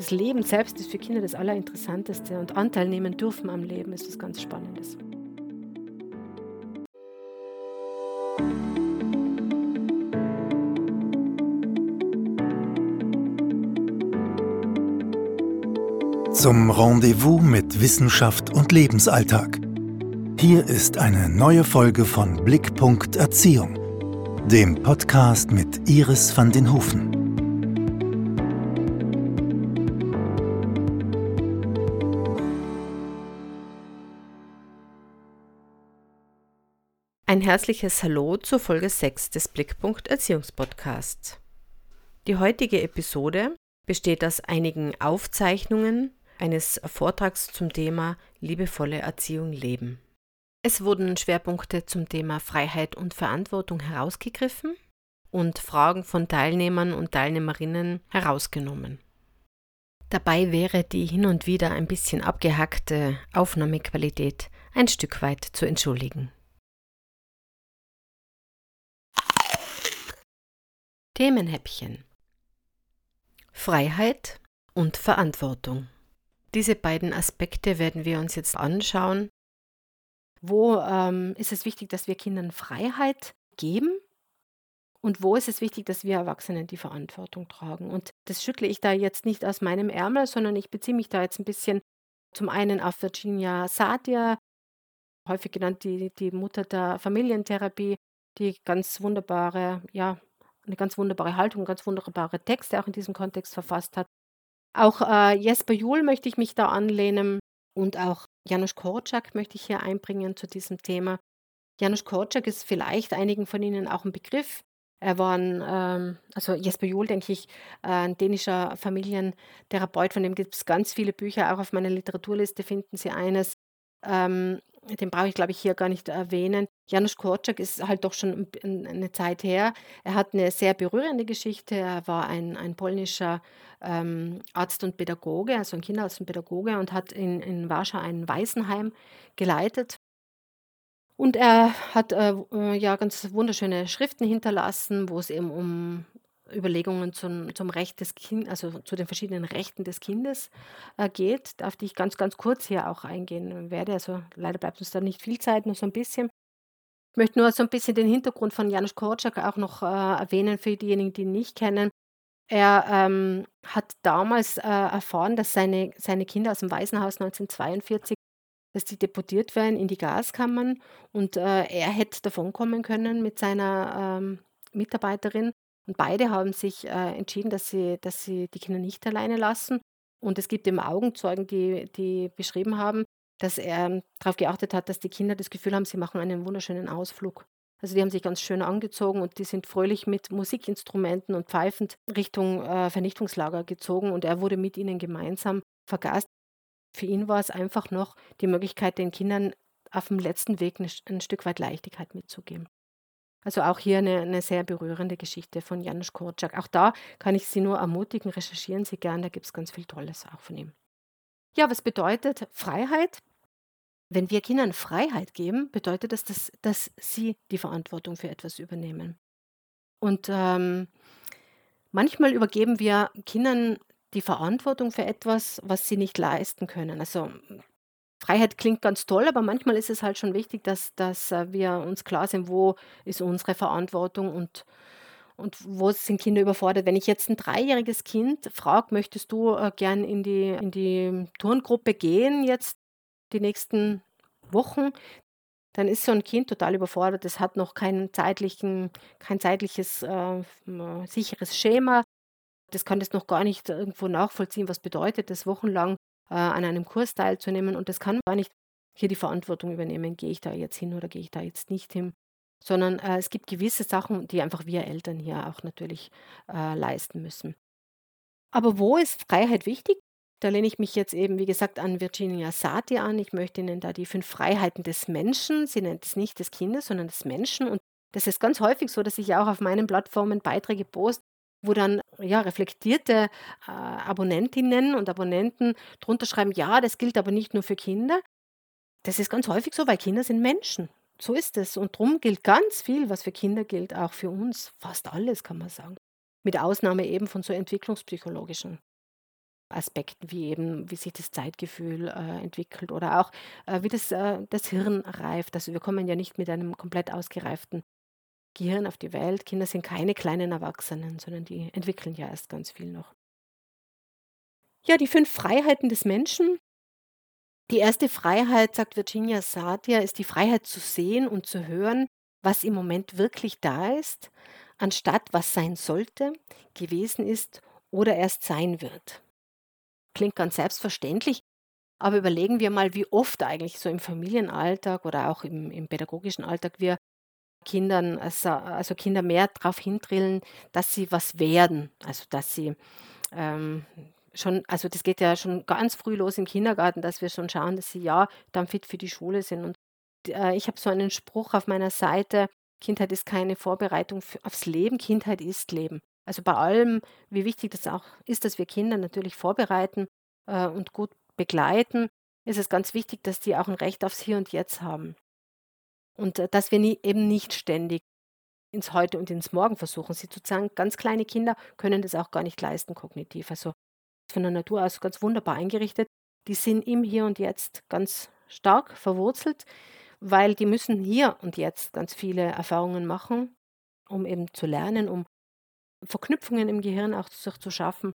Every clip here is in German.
Das Leben selbst ist für Kinder das Allerinteressanteste und Anteil nehmen dürfen am Leben ist was ganz Spannendes. Zum Rendezvous mit Wissenschaft und Lebensalltag. Hier ist eine neue Folge von Blickpunkt Erziehung, dem Podcast mit Iris van den Hofen. Ein herzliches Hallo zur Folge 6 des Blickpunkt Erziehungspodcasts. Die heutige Episode besteht aus einigen Aufzeichnungen eines Vortrags zum Thema liebevolle Erziehung leben. Es wurden Schwerpunkte zum Thema Freiheit und Verantwortung herausgegriffen und Fragen von Teilnehmern und Teilnehmerinnen herausgenommen. Dabei wäre die hin und wieder ein bisschen abgehackte Aufnahmequalität ein Stück weit zu entschuldigen. Themenhäppchen Freiheit und Verantwortung. Diese beiden Aspekte werden wir uns jetzt anschauen. Wo ähm, ist es wichtig, dass wir Kindern Freiheit geben und wo ist es wichtig, dass wir Erwachsenen die Verantwortung tragen? Und das schüttle ich da jetzt nicht aus meinem Ärmel, sondern ich beziehe mich da jetzt ein bisschen zum einen auf Virginia Satir, häufig genannt die, die Mutter der Familientherapie, die ganz wunderbare, ja, eine ganz wunderbare Haltung, ganz wunderbare Texte auch in diesem Kontext verfasst hat. Auch äh, Jesper Juhl möchte ich mich da anlehnen und auch Janusz Korczak möchte ich hier einbringen zu diesem Thema. Janusz Korczak ist vielleicht einigen von Ihnen auch ein Begriff. Er war ein, ähm, also Jesper Juhl, denke ich, äh, ein dänischer Familientherapeut, von dem gibt es ganz viele Bücher. Auch auf meiner Literaturliste finden Sie eines. Ähm, den brauche ich, glaube ich, hier gar nicht erwähnen. Janusz Korczak ist halt doch schon eine Zeit her. Er hat eine sehr berührende Geschichte. Er war ein, ein polnischer ähm, Arzt und Pädagoge, also ein Kinderarzt und Pädagoge und hat in, in Warschau ein Waisenheim geleitet. Und er hat äh, äh ja ganz wunderschöne Schriften hinterlassen, wo es eben um Überlegungen zum, zum Recht des Kindes, also zu den verschiedenen Rechten des Kindes äh, geht, auf die ich ganz, ganz kurz hier auch eingehen werde. Also leider bleibt uns da nicht viel Zeit, nur so ein bisschen. Ich möchte nur so ein bisschen den Hintergrund von Janusz Korczak auch noch äh, erwähnen für diejenigen, die ihn nicht kennen. Er ähm, hat damals äh, erfahren, dass seine, seine Kinder aus dem Waisenhaus 1942 dass die deportiert werden in die Gaskammern und äh, er hätte davonkommen können mit seiner ähm, Mitarbeiterin und beide haben sich äh, entschieden, dass sie, dass sie die Kinder nicht alleine lassen. Und es gibt eben Augenzeugen, die, die beschrieben haben, dass er darauf geachtet hat, dass die Kinder das Gefühl haben, sie machen einen wunderschönen Ausflug. Also die haben sich ganz schön angezogen und die sind fröhlich mit Musikinstrumenten und pfeifend Richtung äh, Vernichtungslager gezogen und er wurde mit ihnen gemeinsam vergast. Für ihn war es einfach noch die Möglichkeit, den Kindern auf dem letzten Weg ein, ein Stück weit Leichtigkeit mitzugeben. Also auch hier eine, eine sehr berührende Geschichte von Janusz Korczak. Auch da kann ich Sie nur ermutigen, recherchieren Sie gern, da gibt es ganz viel Tolles auch von ihm. Ja, was bedeutet Freiheit? Wenn wir Kindern Freiheit geben, bedeutet das, dass, dass sie die Verantwortung für etwas übernehmen. Und ähm, manchmal übergeben wir Kindern die Verantwortung für etwas, was sie nicht leisten können. Also Freiheit klingt ganz toll, aber manchmal ist es halt schon wichtig, dass, dass äh, wir uns klar sind, wo ist unsere Verantwortung und, und wo sind Kinder überfordert. Wenn ich jetzt ein dreijähriges Kind frage, möchtest du äh, gern in die, in die Turngruppe gehen jetzt die nächsten Wochen, dann ist so ein Kind total überfordert. Es hat noch keinen zeitlichen, kein zeitliches äh, sicheres Schema. Das kann das noch gar nicht irgendwo nachvollziehen, was bedeutet das wochenlang äh, an einem Kurs teilzunehmen und das kann gar nicht hier die Verantwortung übernehmen, gehe ich da jetzt hin oder gehe ich da jetzt nicht hin, sondern äh, es gibt gewisse Sachen, die einfach wir Eltern hier auch natürlich äh, leisten müssen. Aber wo ist Freiheit wichtig? Da lehne ich mich jetzt eben, wie gesagt, an Virginia Satir an. Ich möchte Ihnen da die fünf Freiheiten des Menschen, sie nennt es nicht des Kindes, sondern des Menschen. Und das ist ganz häufig so, dass ich auch auf meinen Plattformen Beiträge poste, wo dann ja reflektierte äh, Abonnentinnen und Abonnenten drunter schreiben, ja, das gilt aber nicht nur für Kinder. Das ist ganz häufig so, weil Kinder sind Menschen. So ist es. Und darum gilt ganz viel, was für Kinder gilt, auch für uns. Fast alles, kann man sagen. Mit Ausnahme eben von so entwicklungspsychologischen Aspekten, wie eben, wie sich das Zeitgefühl äh, entwickelt oder auch äh, wie das, äh, das Hirn reift. Also wir kommen ja nicht mit einem komplett ausgereiften Gehirn auf die Welt. Kinder sind keine kleinen Erwachsenen, sondern die entwickeln ja erst ganz viel noch. Ja, die fünf Freiheiten des Menschen. Die erste Freiheit, sagt Virginia Satir, ist die Freiheit zu sehen und zu hören, was im Moment wirklich da ist, anstatt was sein sollte, gewesen ist oder erst sein wird. Klingt ganz selbstverständlich, aber überlegen wir mal, wie oft eigentlich so im Familienalltag oder auch im, im pädagogischen Alltag wir Kindern, also, also Kinder mehr darauf hindrillen, dass sie was werden. Also dass sie ähm, schon, also das geht ja schon ganz früh los im Kindergarten, dass wir schon schauen, dass sie ja dann fit für die Schule sind. Und äh, ich habe so einen Spruch auf meiner Seite, Kindheit ist keine Vorbereitung für, aufs Leben, Kindheit ist Leben. Also bei allem, wie wichtig das auch ist, dass wir Kinder natürlich vorbereiten äh, und gut begleiten, ist es ganz wichtig, dass die auch ein Recht aufs Hier und Jetzt haben. Und äh, dass wir nie, eben nicht ständig ins Heute und ins Morgen versuchen, sie zu zeigen. Ganz kleine Kinder können das auch gar nicht leisten kognitiv. Also von der Natur aus ganz wunderbar eingerichtet. Die sind im Hier und Jetzt ganz stark verwurzelt, weil die müssen hier und jetzt ganz viele Erfahrungen machen, um eben zu lernen, um Verknüpfungen im Gehirn auch zu, zu schaffen,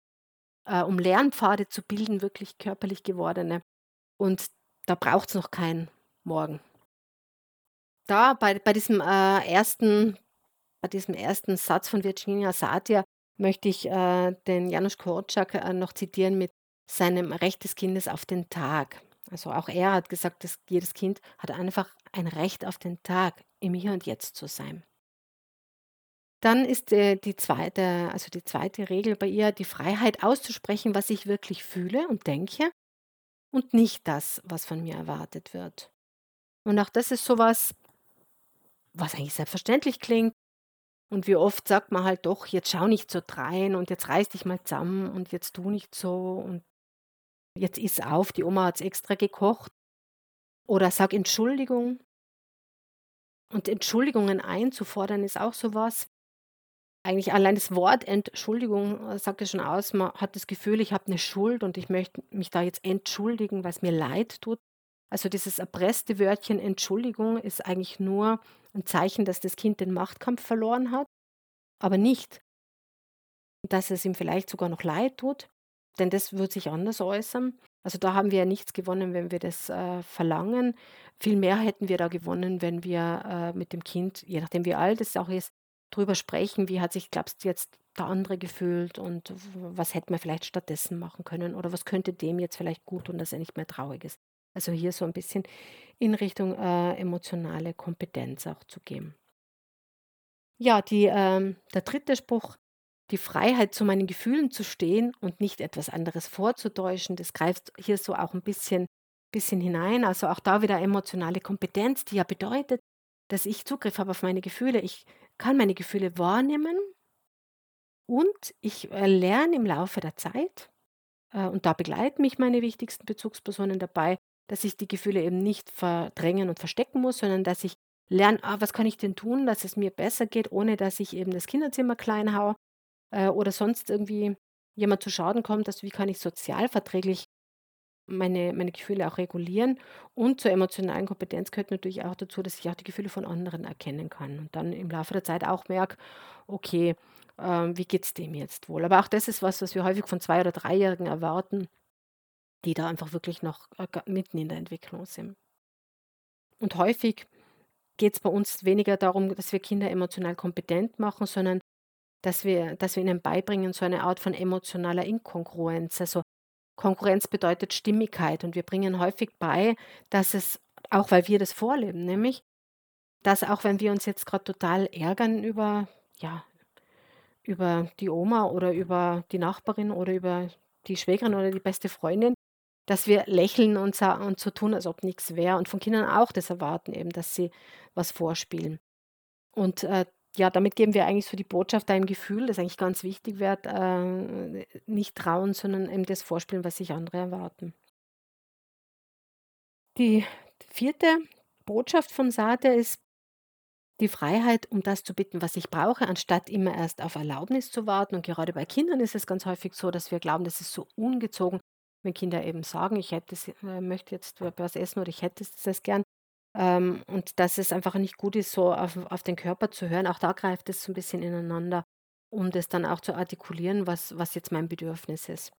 äh, um Lernpfade zu bilden, wirklich körperlich gewordene. Und da braucht es noch kein Morgen. Da bei, bei diesem äh, ersten bei diesem ersten Satz von Virginia Satir möchte ich äh, den Janusz Korczak äh, noch zitieren mit seinem Recht des Kindes auf den Tag. Also auch er hat gesagt, dass jedes Kind hat einfach ein Recht auf den Tag, im Hier und Jetzt zu sein. Dann ist äh, die zweite, also die zweite Regel bei ihr, die Freiheit auszusprechen, was ich wirklich fühle und denke und nicht das, was von mir erwartet wird. Und auch das ist sowas, was eigentlich selbstverständlich klingt. Und wie oft sagt man halt doch, jetzt schau nicht so drein und jetzt reiß dich mal zusammen und jetzt tu nicht so und jetzt iss auf, die Oma hat es extra gekocht. Oder sag Entschuldigung. Und Entschuldigungen einzufordern ist auch sowas. Eigentlich allein das Wort Entschuldigung äh, sagt ja schon aus, man hat das Gefühl, ich habe eine Schuld und ich möchte mich da jetzt entschuldigen, weil es mir leid tut. Also dieses erpresste Wörtchen Entschuldigung ist eigentlich nur ein Zeichen, dass das Kind den Machtkampf verloren hat, aber nicht, dass es ihm vielleicht sogar noch leid tut, denn das wird sich anders äußern. Also da haben wir ja nichts gewonnen, wenn wir das äh, verlangen. Viel mehr hätten wir da gewonnen, wenn wir äh, mit dem Kind, je nachdem wie alt es auch ist, drüber sprechen, wie hat sich, glaubst du, jetzt der andere gefühlt und was hätte man vielleicht stattdessen machen können oder was könnte dem jetzt vielleicht gut tun, dass er nicht mehr traurig ist. Also hier so ein bisschen in Richtung äh, emotionale Kompetenz auch zu gehen. Ja, die, ähm, der dritte Spruch, die Freiheit, zu meinen Gefühlen zu stehen und nicht etwas anderes vorzutäuschen, das greift hier so auch ein bisschen, bisschen hinein. Also auch da wieder emotionale Kompetenz, die ja bedeutet, dass ich Zugriff habe auf meine Gefühle. Ich kann meine Gefühle wahrnehmen und ich äh, lerne im Laufe der Zeit, äh, und da begleiten mich meine wichtigsten Bezugspersonen dabei, dass ich die Gefühle eben nicht verdrängen und verstecken muss, sondern dass ich lerne, ah, was kann ich denn tun, dass es mir besser geht, ohne dass ich eben das Kinderzimmer klein haue äh, oder sonst irgendwie jemand zu Schaden kommt, dass wie kann ich sozialverträglich meine, meine Gefühle auch regulieren. Und zur emotionalen Kompetenz gehört natürlich auch dazu, dass ich auch die Gefühle von anderen erkennen kann und dann im Laufe der Zeit auch merke, okay, ähm, wie geht es dem jetzt wohl? Aber auch das ist was, was wir häufig von Zwei- oder Dreijährigen erwarten, die da einfach wirklich noch äh, mitten in der Entwicklung sind. Und häufig geht es bei uns weniger darum, dass wir Kinder emotional kompetent machen, sondern dass wir, dass wir ihnen beibringen, so eine Art von emotionaler Inkongruenz. Also Konkurrenz bedeutet Stimmigkeit und wir bringen häufig bei, dass es, auch weil wir das vorleben, nämlich, dass auch wenn wir uns jetzt gerade total ärgern über, ja, über die Oma oder über die Nachbarin oder über die Schwägerin oder die beste Freundin, dass wir lächeln und, und so tun, als ob nichts wäre. Und von Kindern auch das erwarten, eben, dass sie was vorspielen. Und äh, ja, damit geben wir eigentlich so die Botschaft, ein Gefühl, das eigentlich ganz wichtig wird, äh, nicht trauen, sondern eben das vorspielen, was sich andere erwarten. Die vierte Botschaft von Sate ist, Die Freiheit, um das zu bitten, was ich brauche, anstatt immer erst auf Erlaubnis zu warten. Und gerade bei Kindern ist es ganz häufig so, dass wir glauben, das ist so ungezogen, wenn Kinder eben sagen, ich hätte, es- äh, möchte jetzt was essen oder ich hätte es gern. Ähm, und dass es einfach nicht gut ist, so auf, auf den Körper zu hören. Auch da greift es so ein bisschen ineinander, um das dann auch zu artikulieren, was, was jetzt mein Bedürfnis ist.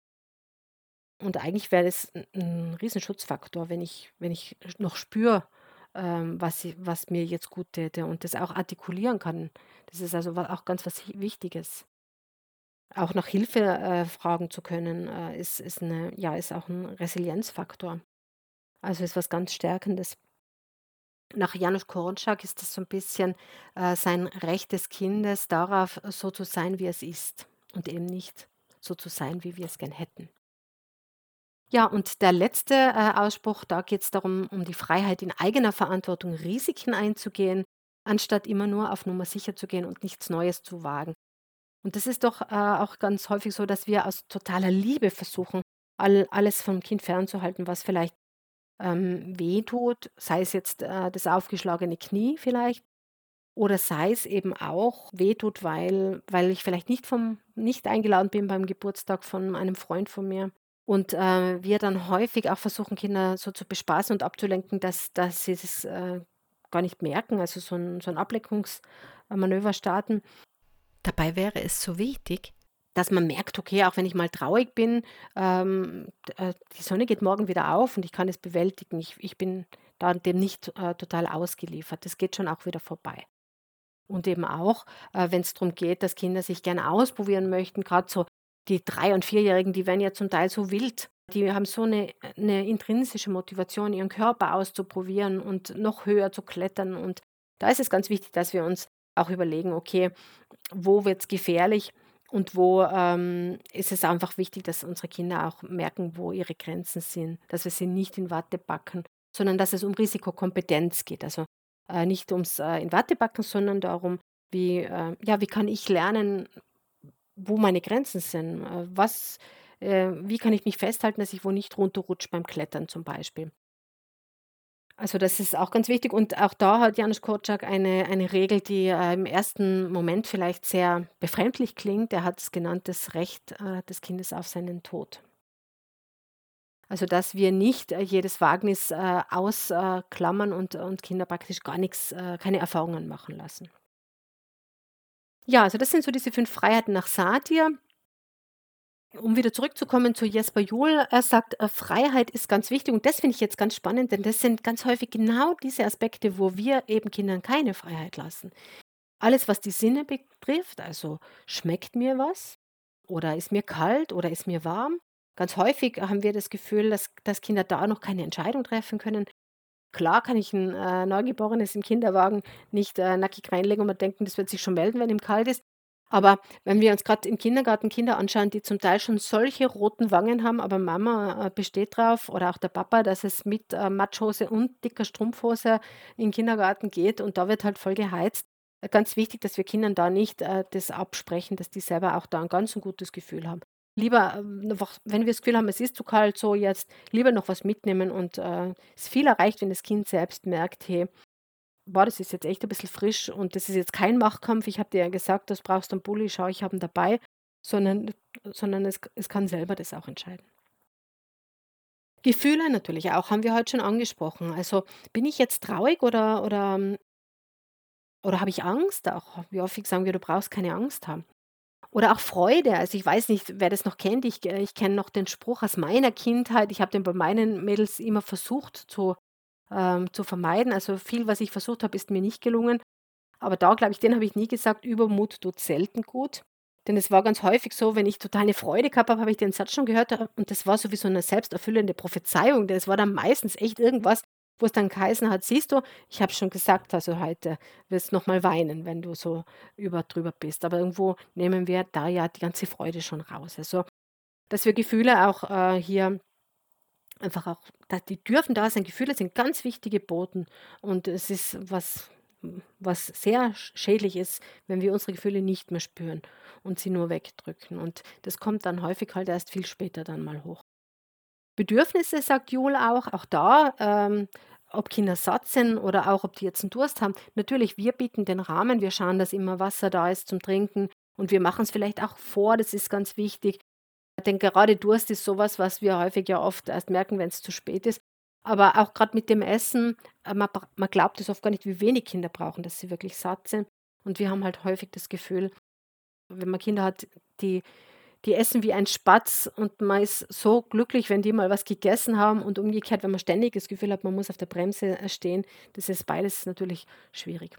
Und eigentlich wäre das 'n 'n Riesenschutzfaktor, wenn ich wenn ich noch spüre, ähm, was was mir jetzt gut täte und das auch artikulieren kann. Das ist also auch ganz was Wichtiges. Auch nach Hilfe, äh, fragen zu können, äh, ist ist 'ne ja, ist auch ein Resilienzfaktor. Also, ist was ganz Stärkendes. Nach Janusz Korczak ist das so ein bisschen, äh, sein Recht des Kindes darauf, so zu sein, wie es ist und eben nicht so zu sein, wie wir es gern hätten. Ja, und der letzte, äh, Ausspruch, da geht es darum, um die Freiheit, in eigener Verantwortung Risiken einzugehen, anstatt immer nur auf Nummer sicher zu gehen und nichts Neues zu wagen. Und das ist doch, äh, auch ganz häufig so, dass wir aus totaler Liebe versuchen, all alles vom Kind fernzuhalten, was vielleicht, ähm, wehtut, sei es jetzt, äh, das aufgeschlagene Knie vielleicht oder sei es eben auch wehtut, weil weil ich vielleicht nicht vom nicht eingeladen bin beim Geburtstag von einem Freund von mir. Und, äh, wir dann häufig auch versuchen, Kinder so zu bespaßen und abzulenken, dass dass sie das, äh, gar nicht merken, also so ein so 'n Ablenkungsmanöver starten. Dabei wäre es so wichtig, dass man merkt: „Okay, auch wenn ich mal traurig bin, ähm, äh, die Sonne geht morgen wieder auf und ich kann es bewältigen. Ich ich bin da dem nicht, äh, total ausgeliefert. Das geht schon auch wieder vorbei.“ Und eben auch, äh, wenn es darum geht, dass Kinder sich gerne ausprobieren möchten, Gerade so die Drei und Vierjährigen, die werden ja zum Teil so wild. Die haben so eine 'ne intrinsische Motivation, ihren Körper auszuprobieren und noch höher zu klettern. Und da ist es ganz wichtig, dass wir uns auch überlegen: „Okay, wo wird's gefährlich und wo, ähm, ist es einfach wichtig, dass unsere Kinder auch merken, wo ihre Grenzen sind, dass wir sie nicht in Watte packen, sondern dass es um Risikokompetenz geht. Also, äh, nicht ums, äh, in Watte packen, sondern darum, wie, äh ja, wie kann ich lernen, wo meine Grenzen sind? Äh, was äh, wie kann ich mich festhalten, dass ich wo nicht runterrutsche beim Klettern zum Beispiel? Also, das ist auch ganz wichtig und auch da hat Janusz Korczak eine eine Regel, die, äh, im ersten Moment vielleicht sehr befremdlich klingt. Er hat es genannt, das Recht, äh, des Kindes auf seinen Tod. Also, dass wir nicht, äh, jedes Wagnis, äh, ausklammern und und Kinder praktisch gar nichts, äh, keine Erfahrungen machen lassen. Ja, also das sind so diese 5 Freiheiten nach Satir. Um wieder zurückzukommen zu Jesper Juhl, er sagt, äh, Freiheit ist ganz wichtig und das finde ich jetzt ganz spannend, denn das sind ganz häufig genau diese Aspekte, wo wir eben Kindern keine Freiheit lassen. Alles, was die Sinne betrifft, also schmeckt mir was oder ist mir kalt oder ist mir warm. Ganz häufig haben wir das Gefühl, dass, dass Kinder da noch keine Entscheidung treffen können. Klar kann ich ein äh, Neugeborenes im Kinderwagen nicht äh, nackig reinlegen und man denken, das wird sich schon melden, wenn ihm kalt ist. Aber wenn wir uns gerade im Kindergarten Kinder anschauen, die zum Teil schon solche roten Wangen haben, aber Mama, äh, besteht drauf oder auch der Papa, dass es mit, äh, Matschhose und dicker Strumpfhose in 'n Kindergarten geht und da wird halt voll geheizt. Ganz wichtig, dass wir Kindern da nicht, äh, das absprechen, dass die selber auch da ein ganz gutes Gefühl haben. Lieber, ähm, wenn wir das Gefühl haben, es ist zu kalt, so jetzt lieber noch was mitnehmen und, ist viel erreicht, wenn das Kind selbst merkt: „Hey, Boah, das ist jetzt echt ein bisschen frisch und das ist jetzt kein Machtkampf. Ich habe dir ja gesagt, das brauchst du 'n Bulli, schau, ich habe ihn dabei, sondern sondern es es kann selber das auch entscheiden. Gefühle natürlich auch, haben wir heute schon angesprochen. Also, bin ich jetzt traurig oder oder, oder habe ich Angst auch? Wie häufig sagen wir: „Du brauchst keine Angst haben.“ Oder auch Freude. Also, ich weiß nicht, wer das noch kennt. Ich ich kenne noch den Spruch aus meiner Kindheit. Ich habe den bei meinen Mädels immer versucht zu ähm, zu vermeiden. Also, viel, was ich versucht habe, ist mir nicht gelungen. Aber da glaube ich, den habe ich nie gesagt: „Übermut tut selten gut.“ Denn es war ganz häufig so, wenn ich total 'ne Freude gehabt habe, habe ich den Satz schon gehört, äh, und das war so wie so 'ne selbsterfüllende Prophezeiung. Das war dann meistens echt irgendwas, wo es dann geheißen hat: „Siehst du, ich habe schon gesagt, also heute wirst noch mal weinen, wenn du so über drüber bist.“ Aber irgendwo nehmen wir da ja die ganze Freude schon raus. Also, dass wir Gefühle auch, äh, hier Einfach auch die dürfen da sein. Gefühle sind ganz wichtige Boten und es ist was was sehr sch schädlich ist, wenn wir unsere Gefühle nicht mehr spüren und sie nur wegdrücken und das kommt dann häufig halt erst viel später dann mal hoch. Bedürfnisse, sagt Jul auch, auch da, ähm, ob Kinder satt sind oder auch ob die jetzt einen Durst haben. Natürlich, wir bieten den Rahmen, wir schauen, dass immer Wasser da ist zum Trinken und wir machen es vielleicht auch vor, das ist ganz wichtig. Denn gerade Durst ist sowas, was wir häufig ja oft erst merken, wenn es zu spät ist. Aber auch gerade mit dem Essen, äh, man, man glaubt es oft gar nicht, wie wenig Kinder brauchen, dass sie wirklich satt sind. Und wir haben halt häufig das Gefühl, wenn man Kinder hat, die die essen wie ein Spatz und man ist so glücklich, wenn die mal was gegessen haben und umgekehrt, wenn man ständig das Gefühl hat, man muss auf der Bremse äh, stehen, das ist beides natürlich schwierig.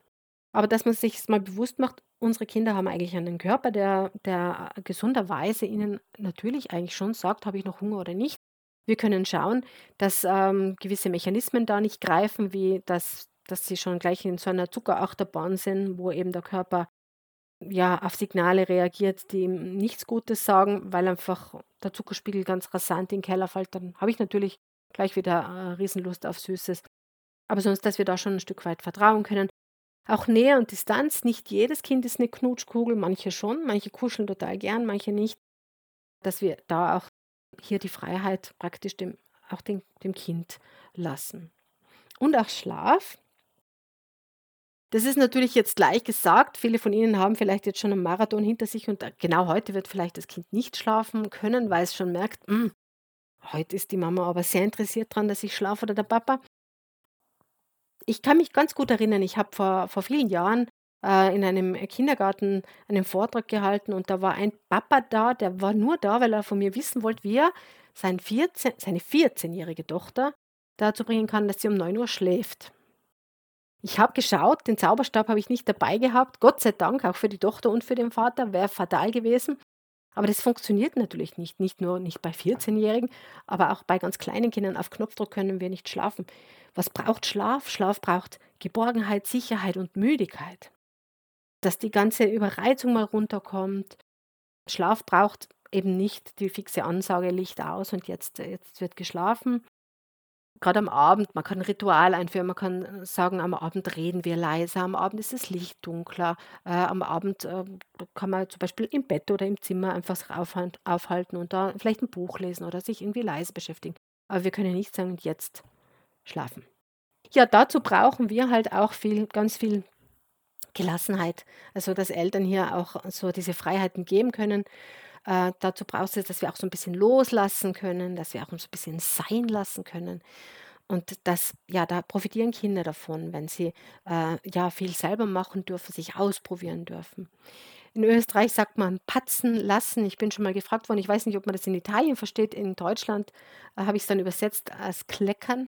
Aber dass man sich mal bewusst macht, unsere Kinder haben eigentlich einen Körper, der, der gesunderweise ihnen natürlich eigentlich schon sagt, habe ich noch Hunger oder nicht. Wir können schauen, dass ähm, gewisse Mechanismen da nicht greifen, wie dass, dass sie schon gleich in so einer Zuckerachterbahn sind, wo eben der Körper ja, auf Signale reagiert, die ihm nichts Gutes sagen, weil einfach der Zuckerspiegel ganz rasant in den Keller fällt, dann habe ich natürlich gleich wieder äh, Riesenlust auf Süßes. Aber sonst, dass wir da schon ein Stück weit vertrauen können. Auch Nähe und Distanz, nicht jedes Kind ist eine Knutschkugel, manche schon, manche kuscheln total gern, manche nicht. Dass wir da auch hier die Freiheit praktisch dem, auch dem, dem Kind lassen. Und auch Schlaf. Das ist natürlich jetzt gleich gesagt. Viele von Ihnen haben vielleicht jetzt schon einen Marathon hinter sich und genau heute wird vielleicht das Kind nicht schlafen können, weil es schon merkt, hm, heute ist die Mama aber sehr interessiert daran, dass ich schlafe oder der Papa. Ich kann mich ganz gut erinnern, ich habe vor, vor vielen Jahren äh, in einem Kindergarten einen Vortrag gehalten und da war ein Papa da, der war nur da, weil er von mir wissen wollte, wie er sein 14, seine 14-jährige Tochter dazu bringen kann, dass sie um 9 Uhr schläft. Ich habe geschaut, den Zauberstab habe ich nicht dabei gehabt. Gott sei Dank, auch für die Tochter und für den Vater, wäre fatal gewesen. Aber das funktioniert natürlich nicht. Nicht nur nicht bei 14-Jährigen, aber auch bei ganz kleinen Kindern. Auf Knopfdruck können wir nicht schlafen. Was braucht Schlaf? Schlaf braucht Geborgenheit, Sicherheit und Müdigkeit. Dass die ganze Überreizung mal runterkommt. Schlaf braucht eben nicht die fixe Ansage, Licht aus und jetzt, jetzt wird geschlafen, Gerade am Abend, man kann 'n Ritual einführen, man kann äh, sagen, am Abend reden wir leiser, am Abend ist das Licht dunkler, äh, am Abend, ähm, kann man zum Beispiel im Bett oder im Zimmer einfach aufhalten und da vielleicht ein Buch lesen oder sich irgendwie leise beschäftigen. Aber wir können nicht sagen: jetzt schlafen.“ Ja, dazu brauchen wir halt auch viel ganz viel Gelassenheit. Also, dass Eltern hier auch so diese Freiheiten geben können. Äh, dazu brauchst du, dass wir auch so ein bisschen loslassen können, dass wir auch so ein bisschen sein lassen können. Und das, ja, da profitieren Kinder davon, wenn sie äh, ja viel selber machen dürfen, sich ausprobieren dürfen. In Österreich sagt man patzen lassen. Ich bin schon mal gefragt worden, ich weiß nicht, ob man das in Italien versteht. In Deutschland äh, habe ich es dann übersetzt als kleckern.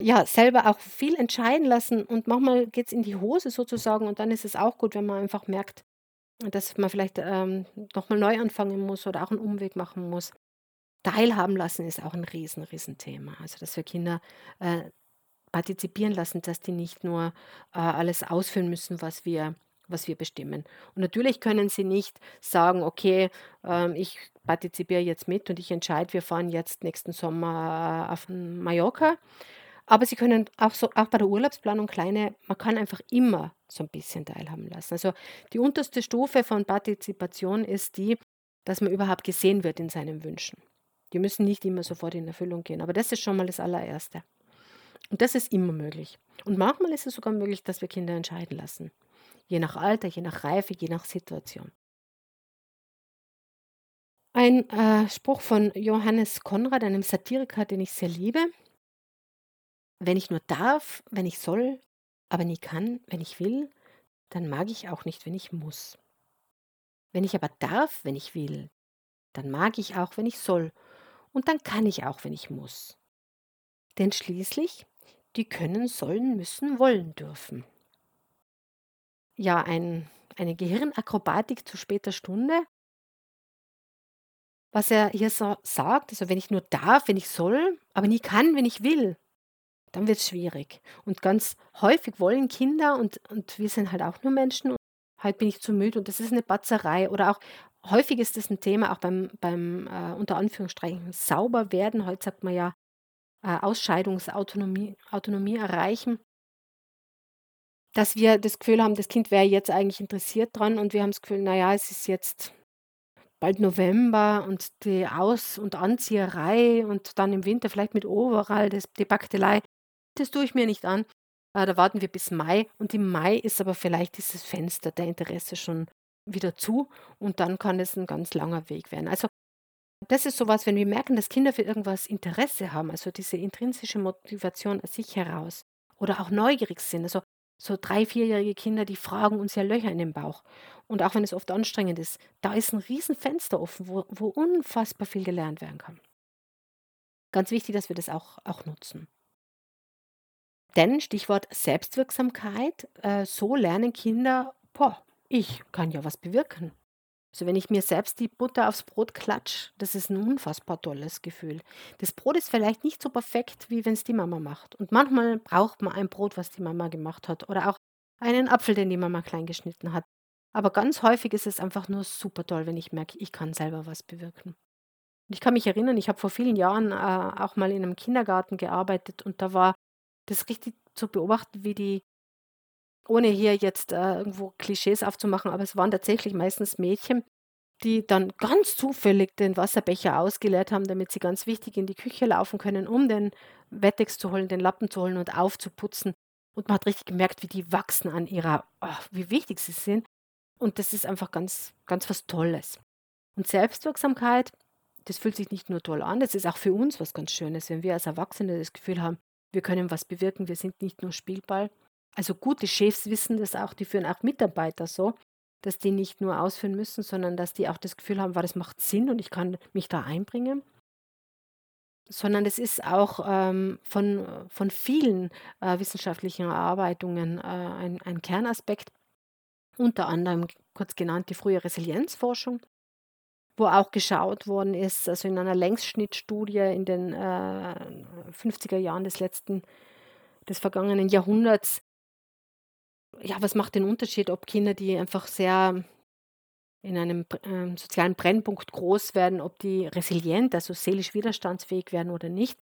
Ja, selber auch viel entscheiden lassen und manchmal geht es in die Hose sozusagen und dann ist es auch gut, wenn man einfach merkt, dass man vielleicht, ähm, noch mal neu anfangen muss oder auch einen Umweg machen muss. Teilhaben lassen ist auch ein riesen, riesen Thema. Also, dass wir Kinder, äh, partizipieren lassen, dass die nicht nur, äh, alles ausführen müssen, was wir was wir bestimmen. Und natürlich können sie nicht sagen: „Okay, ähm, ich partizipiere jetzt mit und ich entscheide, wir fahren jetzt nächsten Sommer, äh, auf Mallorca.“ Aber sie können auch so auch bei der Urlaubsplanung kleine man kann einfach immer so ein bisschen teilhaben lassen. Also, die unterste Stufe von Partizipation ist die, dass man überhaupt gesehen wird in seinen Wünschen. Die müssen nicht immer sofort in Erfüllung gehen, aber das ist schon mal das Allererste. Und das ist immer möglich. Und manchmal ist es sogar möglich, dass wir Kinder entscheiden lassen. Je nach Alter, je nach Reife, je nach Situation. Ein, äh, Spruch von Johannes Konrad, einem Satiriker, den ich sehr liebe. Wenn ich nur darf, wenn ich soll, aber nie kann, wenn ich will, dann mag ich auch nicht, wenn ich muss. Wenn ich aber darf, wenn ich will, dann mag ich auch, wenn ich soll, und dann kann ich auch, wenn ich muss. Denn schließlich, die können, sollen, müssen, wollen dürfen. Ja, ein, eine Gehirnakrobatik zu später Stunde. Was er hier so sagt, also wenn ich nur darf, wenn ich soll, aber nie kann, wenn ich will, dann wird es schwierig. Und ganz häufig wollen Kinder und und wir sind halt auch nur Menschen und halt bin ich zu müde und das ist eine Batzerei oder auch häufig ist das ein Thema auch beim beim, äh, unter Anführungsstrichen sauber werden. Heute sagt man ja, äh, Ausscheidungsautonomie Autonomie erreichen. Dass wir das Gefühl haben, das Kind wäre jetzt eigentlich interessiert dran und wir haben das Gefühl, na ja, es ist jetzt bald November und die Aus und Anzieherei und dann im Winter vielleicht mit Overall, das die Baktelei. Das tue ich mir nicht an. Äh, da warten wir bis Mai und im Mai ist aber vielleicht dieses Fenster der Interesse schon wieder zu und dann kann es ein ganz langer Weg werden. Also das ist sowas, wenn wir merken, dass Kinder für irgendwas Interesse haben, also diese intrinsische Motivation aus sich heraus oder auch neugierig sind. Also so drei, vierjährige Kinder, die fragen uns ja Löcher in den Bauch. Und auch wenn es oft anstrengend ist, da ist ein Riesenfenster offen, wo, wo unfassbar viel gelernt werden kann. Ganz wichtig, dass wir das auch, auch nutzen. Denn Stichwort Selbstwirksamkeit, äh, so lernen Kinder, boah, ich kann ja was bewirken. Also wenn ich mir selbst die Butter aufs Brot klatsche, das ist ein unfassbar tolles Gefühl. Das Brot ist vielleicht nicht so perfekt, wie wenn es die Mama macht. Und manchmal braucht man ein Brot, was die Mama gemacht hat. Oder auch einen Apfel, den die Mama klein geschnitten hat. Aber ganz häufig ist es einfach nur super toll, wenn ich merke, ich kann selber was bewirken. Und ich kann mich erinnern, ich habe vor vielen Jahren äh, auch mal in einem Kindergarten gearbeitet und da war das richtig zu beobachten, wie die ohne hier jetzt äh, irgendwo Klischees aufzumachen, aber es waren tatsächlich meistens Mädchen, die dann ganz zufällig den Wasserbecher ausgeleert haben, damit sie ganz wichtig in die Küche laufen können, um den Wettex zu holen, den Lappen zu holen und aufzuputzen. Und man hat richtig gemerkt, wie die wachsen an ihrer, oh, wie wichtig sie sind. Und das ist einfach ganz, ganz was Tolles. Und Selbstwirksamkeit, das fühlt sich nicht nur toll an, das ist auch für uns was ganz Schönes, wenn wir als Erwachsene das Gefühl haben, wir können was bewirken, wir sind nicht nur Spielball, also gute Chefs wissen das auch, die führen auch Mitarbeiter so, dass die nicht nur ausführen müssen, sondern dass die auch das Gefühl haben, weil das macht Sinn und ich kann mich da einbringen. Sondern es ist auch ähm, von, von vielen äh, wissenschaftlichen Erarbeitungen äh, ein, ein Kernaspekt, unter anderem kurz genannt die frühe Resilienzforschung, wo auch geschaut worden ist, also in einer Längsschnittstudie in den äh, 50er Jahren des letzten, des vergangenen Jahrhunderts, ja, was macht den Unterschied, ob Kinder, die einfach sehr in einem ähm, sozialen Brennpunkt groß werden, ob die resilient, also seelisch widerstandsfähig werden oder nicht.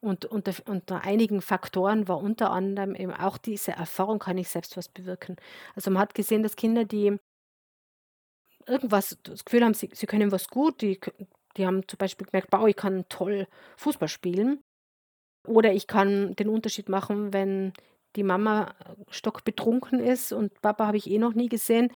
Und unter, unter einigen Faktoren war unter anderem eben auch diese Erfahrung, kann ich selbst was bewirken. Also man hat gesehen, dass Kinder, die irgendwas, das Gefühl haben, sie, sie können was gut, die, die haben zum Beispiel gemerkt, wow, ich kann toll Fußball spielen. Oder ich kann den Unterschied machen, wenn die Mama stockbetrunken ist und Papa habe ich eh noch nie gesehen,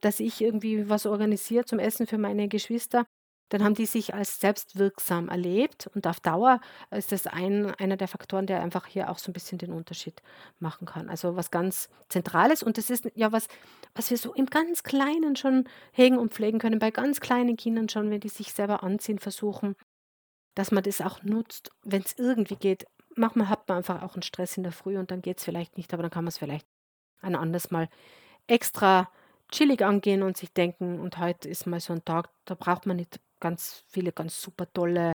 dass ich irgendwie was organisiere zum Essen für meine Geschwister, dann haben die sich als selbstwirksam erlebt und auf Dauer ist das ein, einer der Faktoren, der einfach hier auch so ein bisschen den Unterschied machen kann. Also was ganz Zentrales und das ist ja was, was wir so im ganz Kleinen schon hegen und pflegen können, bei ganz kleinen Kindern schon, wenn die sich selber anziehen versuchen, dass man das auch nutzt, wenn es irgendwie geht, manchmal hat man einfach auch einen Stress in der Früh und dann geht es vielleicht nicht, aber dann kann man es vielleicht ein anderes Mal extra chillig angehen und sich denken, und heute ist mal so ein Tag, da braucht man nicht ganz viele ganz super tolle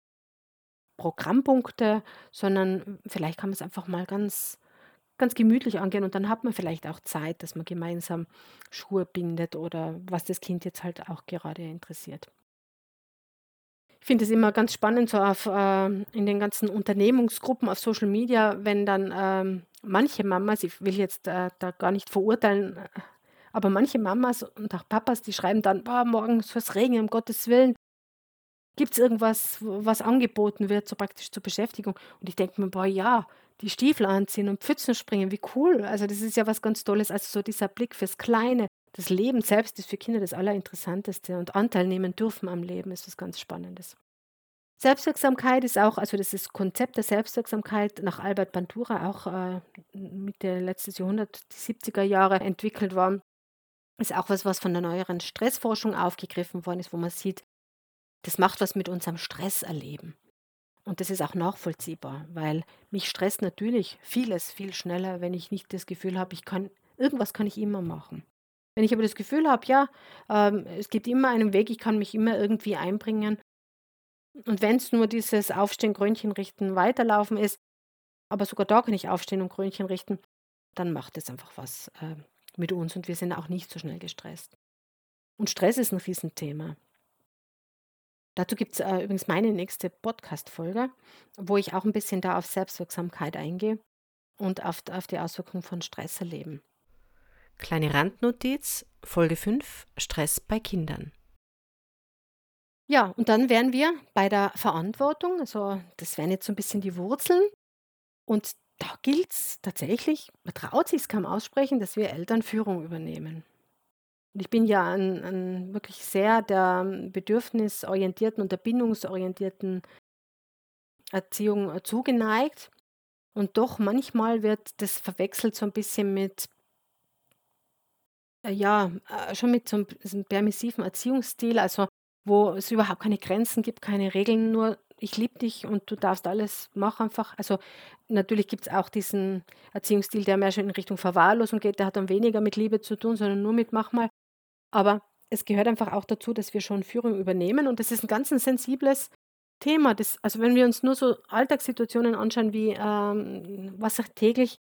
Programmpunkte, sondern vielleicht kann man es einfach mal ganz, ganz gemütlich angehen und dann hat man vielleicht auch Zeit, dass man gemeinsam Schuhe bindet oder was das Kind jetzt halt auch gerade interessiert. Ich finde es immer ganz spannend, so auf, äh, in den ganzen Unternehmungsgruppen auf Social Media, wenn dann ähm, manche Mamas, ich will jetzt äh, da gar nicht verurteilen, äh, aber manche Mamas und auch Papas, die schreiben dann, boah, morgen soll es regnen, um Gottes Willen. Gibt es irgendwas, was angeboten wird, so praktisch zur Beschäftigung? Und ich denke mir, boah, ja, die Stiefel anziehen und Pfützen springen, wie cool. Also das ist ja was ganz Tolles. Also so dieser Blick fürs Kleine, das Leben selbst ist für Kinder das Allerinteressanteste und Anteil nehmen dürfen am Leben ist was ganz Spannendes. Selbstwirksamkeit ist auch, also das ist Konzept der Selbstwirksamkeit nach Albert Bandura auch äh, Mitte letztes Jahrhundert, die 70er Jahre entwickelt worden, ist auch was, was von der neueren Stressforschung aufgegriffen worden ist, wo man sieht, das macht was mit unserem Stresserleben. Und das ist auch nachvollziehbar, weil mich stresst natürlich vieles viel schneller, wenn ich nicht das Gefühl habe, ich kann, irgendwas kann ich immer machen. Wenn ich aber das Gefühl habe, ja, ähm, es gibt immer einen Weg, ich kann mich immer irgendwie einbringen. Und wenn es nur dieses Aufstehen, Krönchen richten, weiterlaufen ist, aber sogar da kann ich aufstehen und Krönchen richten, dann macht es einfach was äh, mit uns und wir sind auch nicht so schnell gestresst. Und Stress ist ein Riesenthema. Dazu gibt es äh, übrigens meine nächste Podcast-Folge, wo ich auch ein bisschen da auf Selbstwirksamkeit eingehe und auf, auf die Auswirkungen von Stress erleben. Kleine Randnotiz, Folge 5, Stress bei Kindern. Ja, und dann wären wir bei der Verantwortung. Also das wären jetzt so ein bisschen die Wurzeln. Und da gilt es tatsächlich, man traut sich kaum aussprechen, dass wir Eltern Führung übernehmen. Und ich bin ja an, an wirklich sehr der bedürfnisorientierten und der bindungsorientierten Erziehung äh, zugeneigt. Und doch manchmal wird das verwechselt so ein bisschen mit, äh, ja, äh, schon mit so einem permissiven Erziehungsstil, also wo es überhaupt keine Grenzen gibt, keine Regeln, nur ich liebe dich und du darfst alles, mach einfach. Also natürlich gibt es auch diesen Erziehungsstil, der mehr schon in Richtung Verwahrlosung geht, der hat dann weniger mit Liebe zu tun, sondern nur mit mach mal. Aber es gehört einfach auch dazu, dass wir schon Führung übernehmen und das ist ein ganz ein sensibles Thema. Das, also wenn wir uns nur so Alltagssituationen anschauen, wie ähm, was sich täglich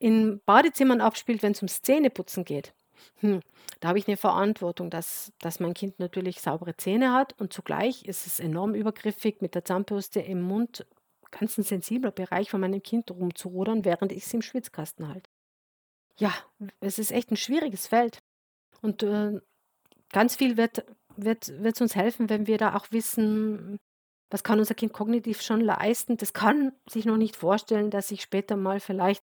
in Badezimmern abspielt, wenn es ums Zähneputzen geht. Hm, da habe ich eine Verantwortung, dass, dass mein Kind natürlich saubere Zähne hat und zugleich ist es enorm übergriffig, mit der Zahnbürste im Mund ganz ein sensibler Bereich von meinem Kind rumzurudern, während ich sie im Schwitzkasten halte. Ja, es ist echt ein schwieriges Feld. Und äh, ganz viel wird, wird, wird uns helfen, wenn wir da auch wissen, was kann unser Kind kognitiv schon leisten. Das kann sich noch nicht vorstellen, dass ich später mal vielleicht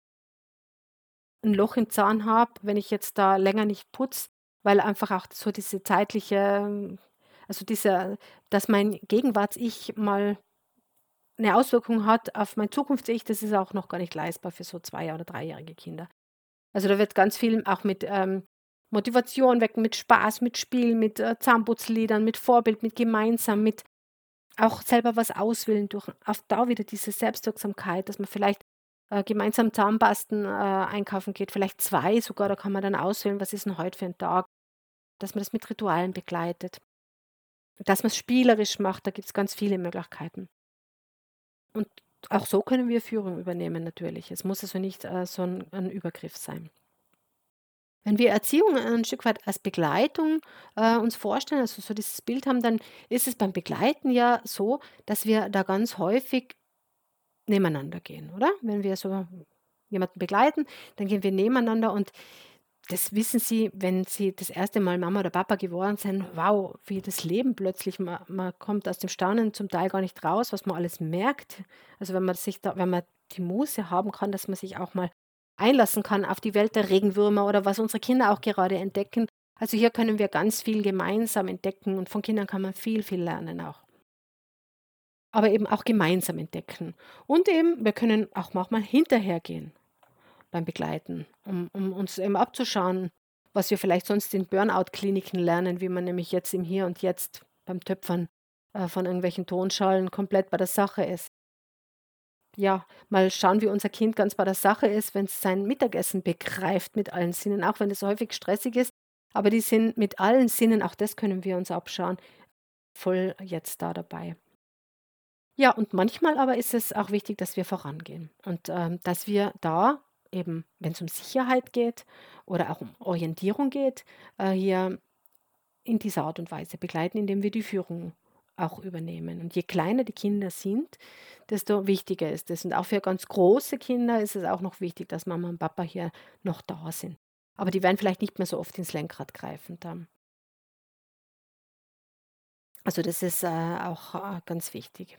ein Loch im Zahn habe, wenn ich jetzt da länger nicht putze, weil einfach auch so diese zeitliche, also dieser, dass mein Gegenwarts-Ich mal eine Auswirkung hat auf mein Zukunfts-Ich, das ist auch noch gar nicht leistbar für so zwei- oder dreijährige Kinder. Also da wird ganz viel auch mit ähm, Motivation wecken, mit Spaß, mit Spiel, mit äh, Zahnputzliedern, mit Vorbild, mit gemeinsam, mit auch selber was auswählen durch auf da wieder diese Selbstwirksamkeit, dass man vielleicht äh, gemeinsam Zahnpasten äh, einkaufen geht, vielleicht zwei sogar, da kann man dann auswählen, was ist denn heute für ein Tag, dass man das mit Ritualen begleitet, dass man es spielerisch macht, da gibt es ganz viele Möglichkeiten. Und auch so können wir Führung übernehmen natürlich. Es muss also nicht äh, so ein, ein Übergriff sein. Wenn wir Erziehung ein Stück weit als Begleitung äh, uns vorstellen, also so dieses Bild haben, dann ist es beim Begleiten ja so, dass wir da ganz häufig nebeneinander gehen, oder? Wenn wir so jemanden begleiten, dann gehen wir nebeneinander und das wissen Sie, wenn Sie das erste Mal Mama oder Papa geworden sind, wow, wie das Leben plötzlich, man, man kommt aus dem Staunen zum Teil gar nicht raus, was man alles merkt. Also wenn man sich da, wenn man die Muße haben kann, dass man sich auch mal einlassen kann auf die Welt der Regenwürmer oder was unsere Kinder auch gerade entdecken. Also hier können wir ganz viel gemeinsam entdecken und von Kindern kann man viel, viel lernen auch. Aber eben auch gemeinsam entdecken. Und eben, wir können auch manchmal hinterhergehen beim Begleiten, um, um uns eben abzuschauen, was wir vielleicht sonst in Burnout-Kliniken lernen, wie man nämlich jetzt im Hier und Jetzt beim Töpfern äh, von irgendwelchen Tonschalen komplett bei der Sache ist ja, mal schauen, wie unser Kind ganz bei der Sache ist, wenn es sein Mittagessen begreift mit allen Sinnen, auch wenn es häufig stressig ist. Aber die sind mit allen Sinnen, auch das können wir uns abschauen, voll jetzt da dabei. Ja, und manchmal aber ist es auch wichtig, dass wir vorangehen und ähm, dass wir da eben, wenn es um Sicherheit geht oder auch um Orientierung geht, äh, hier in dieser Art und Weise begleiten, indem wir die Führung auch übernehmen. Und je kleiner die Kinder sind, desto wichtiger ist es. Und auch für ganz große Kinder ist es auch noch wichtig, dass Mama und Papa hier noch da sind. Aber die werden vielleicht nicht mehr so oft ins Lenkrad greifen dann. Also das ist äh, auch äh, ganz wichtig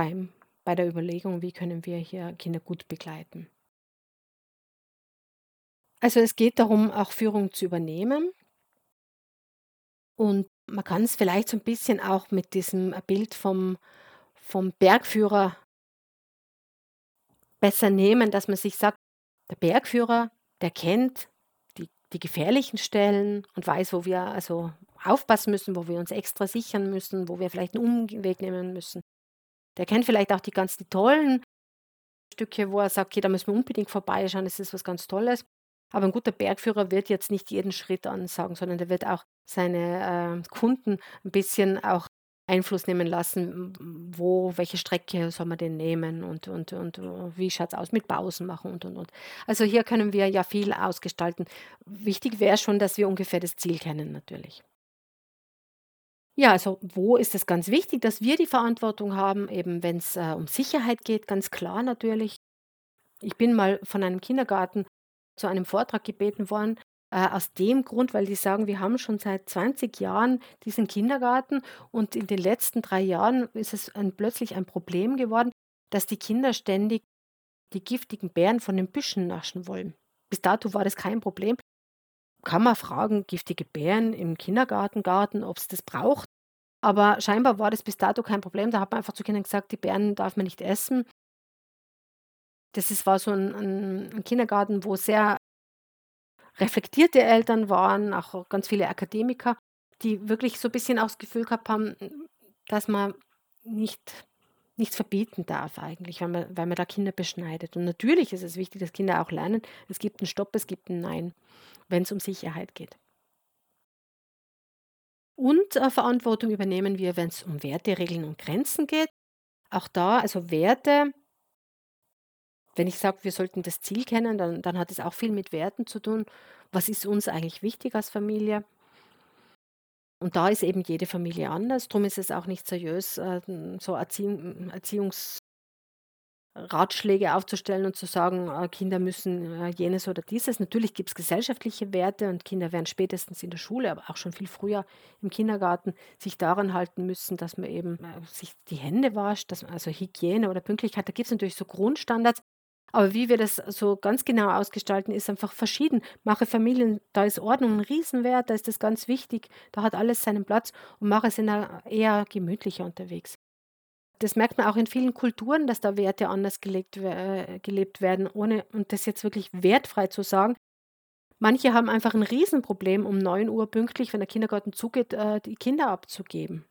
beim, bei der Überlegung, wie können wir hier Kinder gut begleiten. Also es geht darum, auch Führung zu übernehmen. Und man kann es vielleicht so ein bisschen auch mit diesem Bild vom vom Bergführer besser nehmen, dass man sich sagt, der Bergführer, der kennt die die gefährlichen Stellen und weiß, wo wir also aufpassen müssen, wo wir uns extra sichern müssen, wo wir vielleicht einen Umweg nehmen müssen. Der kennt vielleicht auch die ganz die tollen Stücke, wo er sagt: „Okay, da müssen wir unbedingt vorbeischauen, das ist was ganz Tolles.“ Aber ein guter Bergführer wird jetzt nicht jeden Schritt ansagen, sondern der wird auch seine, äh, Kunden ein bisschen auch Einfluss nehmen lassen, wo, welche Strecke soll man denn nehmen und, und, und äh, wie schaut es aus mit Pausen machen und, und, und. Also hier können wir ja viel ausgestalten. Wichtig wäre schon, dass wir ungefähr das Ziel kennen natürlich. Ja, also wo ist es ganz wichtig, dass wir die Verantwortung haben, eben wenn es äh, um Sicherheit geht, ganz klar natürlich. Ich bin mal von einem Kindergarten zu einem Vortrag gebeten worden, äh, aus dem Grund, weil die sagen, wir haben schon seit 20 Jahren diesen Kindergarten und in den letzten drei Jahren ist es ein, plötzlich ein Problem geworden, dass die Kinder ständig die giftigen Beeren von den Büschen naschen wollen. Bis dato war das kein Problem. Kann man fragen, giftige Beeren im Kindergartengarten, ob es das braucht. Aber scheinbar war das bis dato kein Problem. Da hat man einfach zu Kindern gesagt, die Beeren darf man nicht essen. Das ist, war so ein, ein, ein Kindergarten, wo sehr reflektierte Eltern waren, auch ganz viele Akademiker, die wirklich so ein bisschen auch das Gefühl gehabt haben, dass man nicht nichts verbieten darf eigentlich, weil man, weil man da Kinder beschneidet. Und natürlich ist es wichtig, dass Kinder auch lernen, es gibt einen Stopp, es gibt ein Nein, wenn es um Sicherheit geht. Und äh, Verantwortung übernehmen wir, wenn es um Werte, Regeln und Grenzen geht. Auch da, also Werte, wenn ich sage, wir sollten das Ziel kennen, dann, dann hat es auch viel mit Werten zu tun. Was ist uns eigentlich wichtig als Familie? Und da ist eben jede Familie anders. Darum ist es auch nicht seriös, äh, so Erziehung, Erziehungsratschläge aufzustellen und zu sagen, äh, Kinder müssen äh, jenes oder dieses. Natürlich gibt es gesellschaftliche Werte und Kinder werden spätestens in der Schule, aber auch schon viel früher im Kindergarten sich daran halten müssen, dass man eben sich die Hände wascht, dass man, also Hygiene oder Pünktlichkeit. Da gibt es natürlich so Grundstandards, aber wie wir das so ganz genau ausgestalten, ist einfach verschieden. Mache Familien, da ist Ordnung ein Riesenwert, da ist das ganz wichtig, da hat alles seinen Platz und mache sind eher gemütlicher unterwegs. Das merkt man auch in vielen Kulturen, dass da Werte anders gelegt, äh, gelebt werden, ohne und das jetzt wirklich wertfrei zu sagen. Manche haben einfach ein Riesenproblem, um 9 Uhr pünktlich, wenn der Kindergarten zugeht, äh, die Kinder abzugeben.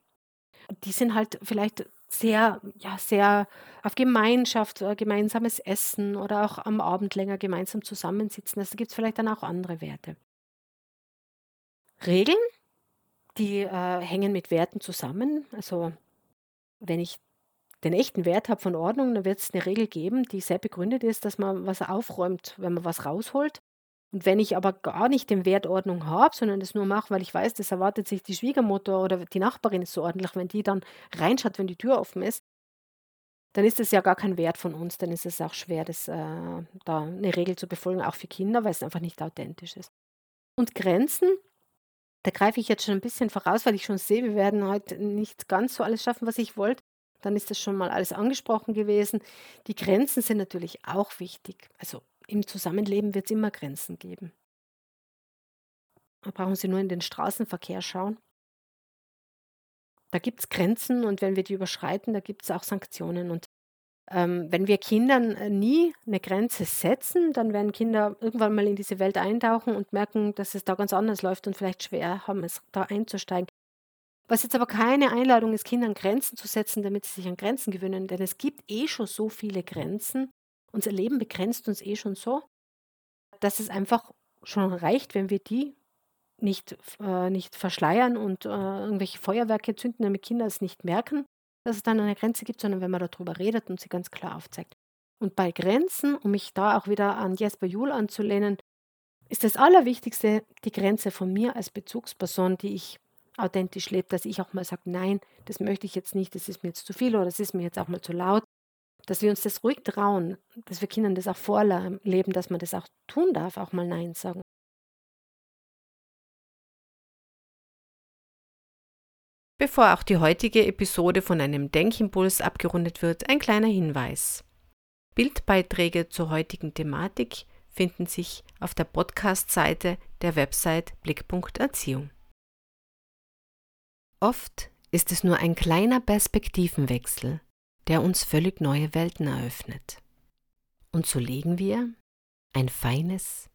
Die sind halt vielleicht sehr, ja, sehr auf Gemeinschaft, äh, gemeinsames Essen oder auch am Abend länger gemeinsam zusammensitzen. Also gibt es vielleicht dann auch andere Werte. Regeln, die äh, hängen mit Werten zusammen. Also wenn ich den echten Wert habe von Ordnung, dann wird es eine Regel geben, die sehr begründet ist, dass man was aufräumt, wenn man was rausholt. Und wenn ich aber gar nicht den Wertordnung habe, sondern das nur mache, weil ich weiß, das erwartet sich die Schwiegermutter oder die Nachbarin ist so ordentlich, wenn die dann reinschaut, wenn die Tür offen ist, dann ist das ja gar kein Wert von uns, dann ist es auch schwer, das, äh, da eine Regel zu befolgen, auch für Kinder, weil es einfach nicht authentisch ist. Und Grenzen, da greife ich jetzt schon ein bisschen voraus, weil ich schon sehe, wir werden heute nicht ganz so alles schaffen, was ich wollte. Dann ist das schon mal alles angesprochen gewesen. Die Grenzen sind natürlich auch wichtig. Also im Zusammenleben wird es immer Grenzen geben. Da brauchen Sie nur in den Straßenverkehr schauen. Da gibt es Grenzen und wenn wir die überschreiten, da gibt es auch Sanktionen. Und ähm, wenn wir Kindern äh, nie eine Grenze setzen, dann werden Kinder irgendwann mal in diese Welt eintauchen und merken, dass es da ganz anders läuft und vielleicht schwer haben, es da einzusteigen. Was jetzt aber keine Einladung ist, Kindern Grenzen zu setzen, damit sie sich an Grenzen gewöhnen, denn es gibt eh schon so viele Grenzen, unser Leben begrenzt uns eh schon so, dass es einfach schon reicht, wenn wir die nicht, äh, nicht verschleiern und äh, irgendwelche Feuerwerke zünden, damit Kinder es nicht merken, dass es dann eine Grenze gibt, sondern wenn man darüber redet und sie ganz klar aufzeigt. Und bei Grenzen, um mich da auch wieder an Jesper Juhl anzulehnen, ist das Allerwichtigste die Grenze von mir als Bezugsperson, die ich authentisch lebe, dass ich auch mal sage, nein, das möchte ich jetzt nicht, das ist mir jetzt zu viel oder das ist mir jetzt auch mal zu laut dass wir uns das ruhig trauen, dass wir Kindern das auch vorleben, dass man das auch tun darf, auch mal Nein sagen. Bevor auch die heutige Episode von einem Denkimpuls abgerundet wird, ein kleiner Hinweis. Bildbeiträge zur heutigen Thematik finden sich auf der Podcast-Seite der Website Blickpunkt Erziehung. Oft ist es nur ein kleiner Perspektivenwechsel, der uns völlig neue Welten eröffnet. Und so legen wir ein feines,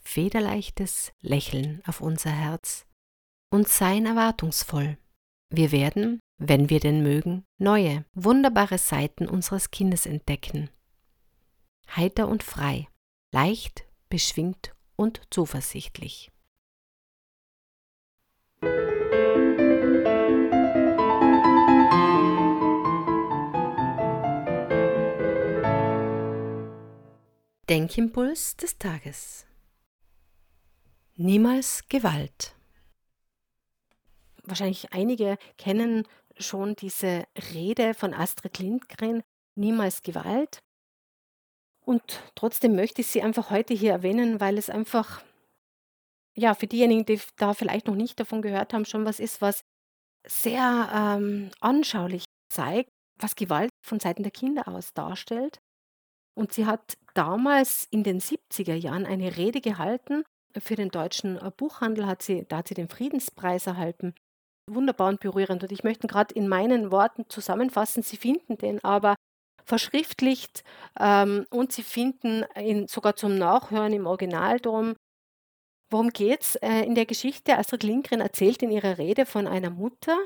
federleichtes Lächeln auf unser Herz und seien erwartungsvoll. Wir werden, wenn wir denn mögen, neue, wunderbare Seiten unseres Kindes entdecken. Heiter und frei, leicht, beschwingt und zuversichtlich. Denkimpuls des Tages. Niemals Gewalt. Wahrscheinlich einige kennen schon diese Rede von Astrid Lindgren, Niemals Gewalt. Und trotzdem möchte ich sie einfach heute hier erwähnen, weil es einfach, ja, für diejenigen, die da vielleicht noch nicht davon gehört haben, schon was ist, was sehr ähm, anschaulich zeigt, was Gewalt von Seiten der Kinder aus darstellt Und sie hat damals in den 70er Jahren eine Rede gehalten für den deutschen äh, Buchhandel, hat sie, da hat sie den Friedenspreis erhalten. Wunderbar und berührend. Und ich möchte gerade in meinen Worten zusammenfassen, Sie finden den aber verschriftlicht ähm, und Sie finden ihn sogar zum Nachhören im Originaldom. Worum geht's äh, in der Geschichte? Astrid Lindgren erzählt in ihrer Rede von einer Mutter,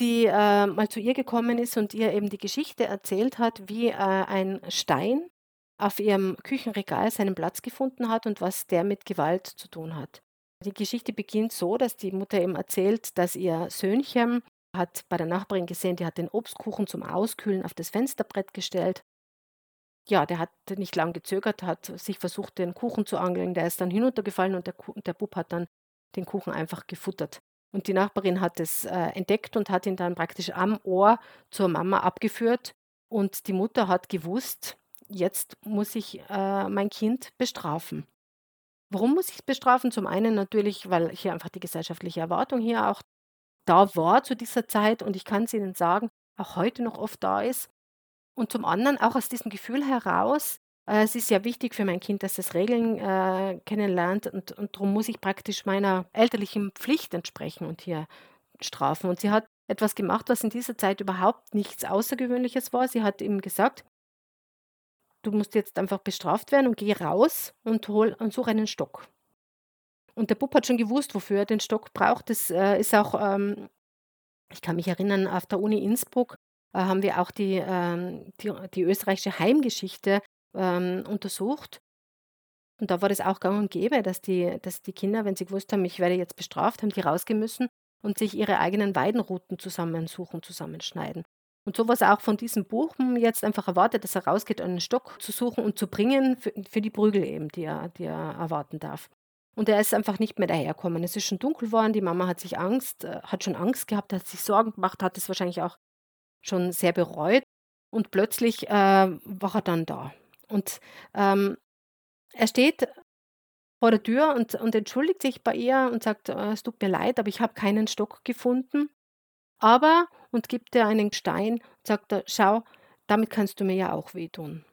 die äh, mal zu ihr gekommen ist und ihr eben die Geschichte erzählt hat, wie äh, ein Stein auf ihrem Küchenregal seinen Platz gefunden hat und was der mit Gewalt zu tun hat. Die Geschichte beginnt so, dass die Mutter eben erzählt, dass ihr Söhnchen hat bei der Nachbarin gesehen, die hat den Obstkuchen zum Auskühlen auf das Fensterbrett gestellt. Ja, der hat nicht lang gezögert, hat sich versucht, den Kuchen zu angeln. Der ist dann hinuntergefallen und der, der Bub hat dann den Kuchen einfach gefuttert. Und die Nachbarin hat es äh, entdeckt und hat ihn dann praktisch am Ohr zur Mama abgeführt. Und die Mutter hat gewusst, jetzt muss ich äh, mein Kind bestrafen. Warum muss ich es bestrafen? Zum einen natürlich, weil hier einfach die gesellschaftliche Erwartung hier auch da war zu dieser Zeit und ich kann es Ihnen sagen, auch heute noch oft da ist. Und zum anderen auch aus diesem Gefühl heraus, äh, es ist ja wichtig für mein Kind, dass es Regeln äh, kennenlernt und, und darum muss ich praktisch meiner elterlichen Pflicht entsprechen und hier strafen. Und sie hat etwas gemacht, was in dieser Zeit überhaupt nichts Außergewöhnliches war. Sie hat ihm gesagt, du musst jetzt einfach bestraft werden und geh raus und hol und such einen Stock. Und der Bub hat schon gewusst, wofür er den Stock braucht. Das äh, ist auch, ähm, ich kann mich erinnern, auf der Uni Innsbruck äh, haben wir auch die, ähm, die, die, österreichische Heimgeschichte ähm, untersucht. Und da war das auch gang und gäbe, dass die, dass die Kinder, wenn sie gewusst haben, ich werde jetzt bestraft, haben die rausgehen müssen und sich ihre eigenen Weidenrouten zusammensuchen, zusammenschneiden. Und so was auch von diesem Buch jetzt einfach erwartet, dass er rausgeht, einen Stock zu suchen und zu bringen für, für die Prügel eben, die er, die er erwarten darf. Und er ist einfach nicht mehr daherkommen. Es ist schon dunkel geworden, die Mama hat sich Angst, äh, hat schon Angst gehabt, hat sich Sorgen gemacht, hat es wahrscheinlich auch schon sehr bereut. Und plötzlich äh, war er dann da. Und ähm, er steht vor der Tür und, und entschuldigt sich bei ihr und sagt, äh, es tut mir leid, aber ich habe keinen Stock gefunden. Aber, und gibt ihr einen Stein und sagt, er, schau, damit kannst du mir ja auch wehtun.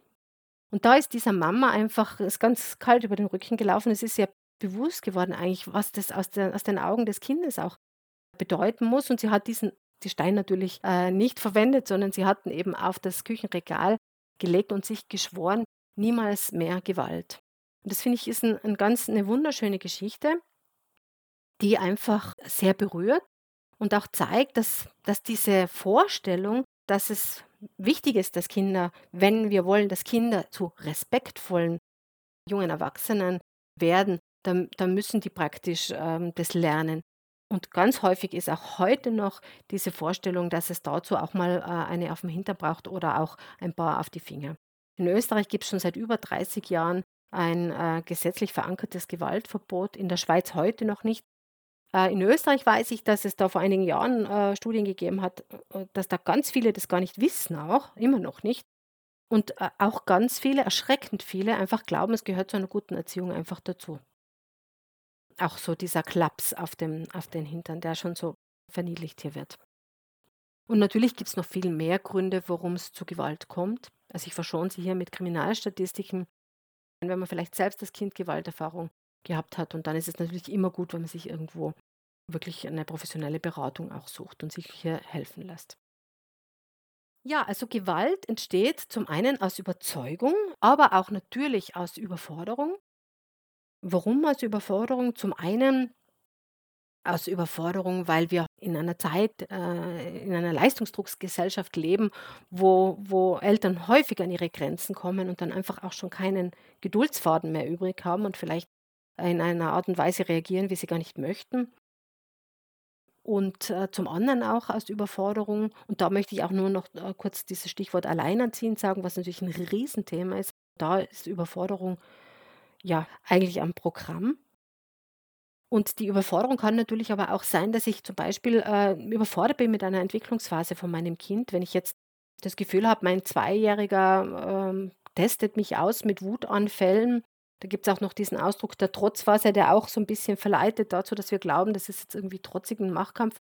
Und da ist dieser Mama einfach, ist ganz kalt über den Rücken gelaufen. Es ist ihr bewusst geworden eigentlich, was das aus, der, aus den Augen des Kindes auch bedeuten muss. Und sie hat diesen die Stein natürlich äh, nicht verwendet, sondern sie hatten eben auf das Küchenregal gelegt und sich geschworen, niemals mehr Gewalt. Und das finde ich ist ein, ein ganz eine wunderschöne Geschichte, die einfach sehr berührt und auch zeigt, dass, dass diese Vorstellung, dass es wichtig ist, dass Kinder, wenn wir wollen, dass Kinder zu respektvollen jungen Erwachsenen werden, dann, dann müssen die praktisch ähm, das lernen. Und ganz häufig ist auch heute noch diese Vorstellung, dass es dazu auch mal äh, eine auf dem Hintern braucht oder auch ein paar auf die Finger. In Österreich gibt es schon seit über 30 Jahren ein äh, gesetzlich verankertes Gewaltverbot, in der Schweiz heute noch nicht. Äh, in Österreich weiß ich, dass es da vor einigen Jahren äh, Studien gegeben hat, äh, dass da ganz viele das gar nicht wissen, auch immer noch nicht. Und äh, auch ganz viele, erschreckend viele, einfach glauben, es gehört zu einer guten Erziehung einfach dazu. Auch so dieser Klaps auf, dem, auf den Hintern, der schon so verniedlicht hier wird. Und natürlich gibt es noch viel mehr Gründe, warum es zu Gewalt kommt. Also ich verschone Sie hier mit Kriminalstatistiken, wenn man vielleicht selbst als Kind Gewalterfahrung gehabt hat. Und dann ist es natürlich immer gut, wenn man sich irgendwo wirklich eine professionelle Beratung auch sucht und sich hier helfen lässt. Ja, also Gewalt entsteht zum einen aus Überzeugung, aber auch natürlich aus Überforderung. Warum aus Überforderung? Zum einen aus Überforderung, weil wir in einer Zeit, äh, in einer Leistungsdrucksgesellschaft leben, wo, wo Eltern häufig an ihre Grenzen kommen und dann einfach auch schon keinen Geduldsfaden mehr übrig haben und vielleicht in einer Art und Weise reagieren, wie sie gar nicht möchten. Und äh, zum anderen auch aus Überforderung, und da möchte ich auch nur noch äh, kurz dieses Stichwort Alleinerziehend sagen, was natürlich ein Riesenthema ist. Da ist Überforderung ja eigentlich am Programm. Und die Überforderung kann natürlich aber auch sein, dass ich zum Beispiel äh, überfordert bin mit einer Entwicklungsphase von meinem Kind. Wenn ich jetzt das Gefühl habe, mein Zweijähriger ähm, testet mich aus mit Wutanfällen da gibt es auch noch diesen Ausdruck der Trotzphase, der auch so ein bisschen verleitet dazu, dass wir glauben, das ist jetzt irgendwie trotzig ein Machtkampf.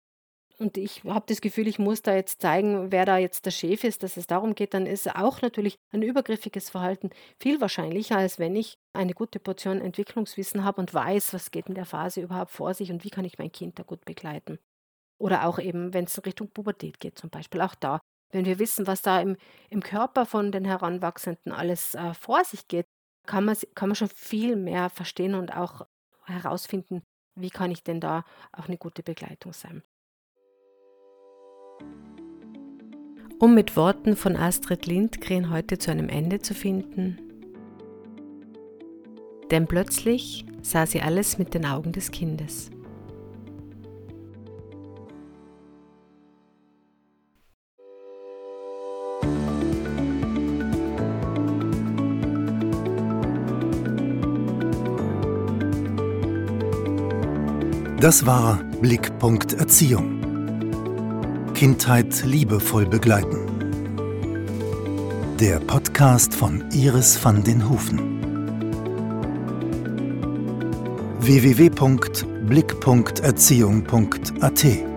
und ich habe das Gefühl, ich muss da jetzt zeigen, wer da jetzt der Chef ist, dass es darum geht, dann ist auch natürlich ein übergriffiges Verhalten viel wahrscheinlicher, als wenn ich eine gute Portion Entwicklungswissen habe und weiß, was geht in der Phase überhaupt vor sich und wie kann ich mein Kind da gut begleiten. Oder auch eben, wenn es Richtung Pubertät geht zum Beispiel, auch da. Wenn wir wissen, was da im, im Körper von den Heranwachsenden alles äh, vor sich geht, kann man, kann man schon viel mehr verstehen und auch herausfinden, wie kann ich denn da auch eine gute Begleitung sein. Um mit Worten von Astrid Lindgren heute zu einem Ende zu finden. Denn plötzlich sah sie alles mit den Augen des Kindes. Das war Blickpunkt Erziehung. Kindheit liebevoll begleiten. Der Podcast von Iris van den Hufen. www.blick.erziehung.at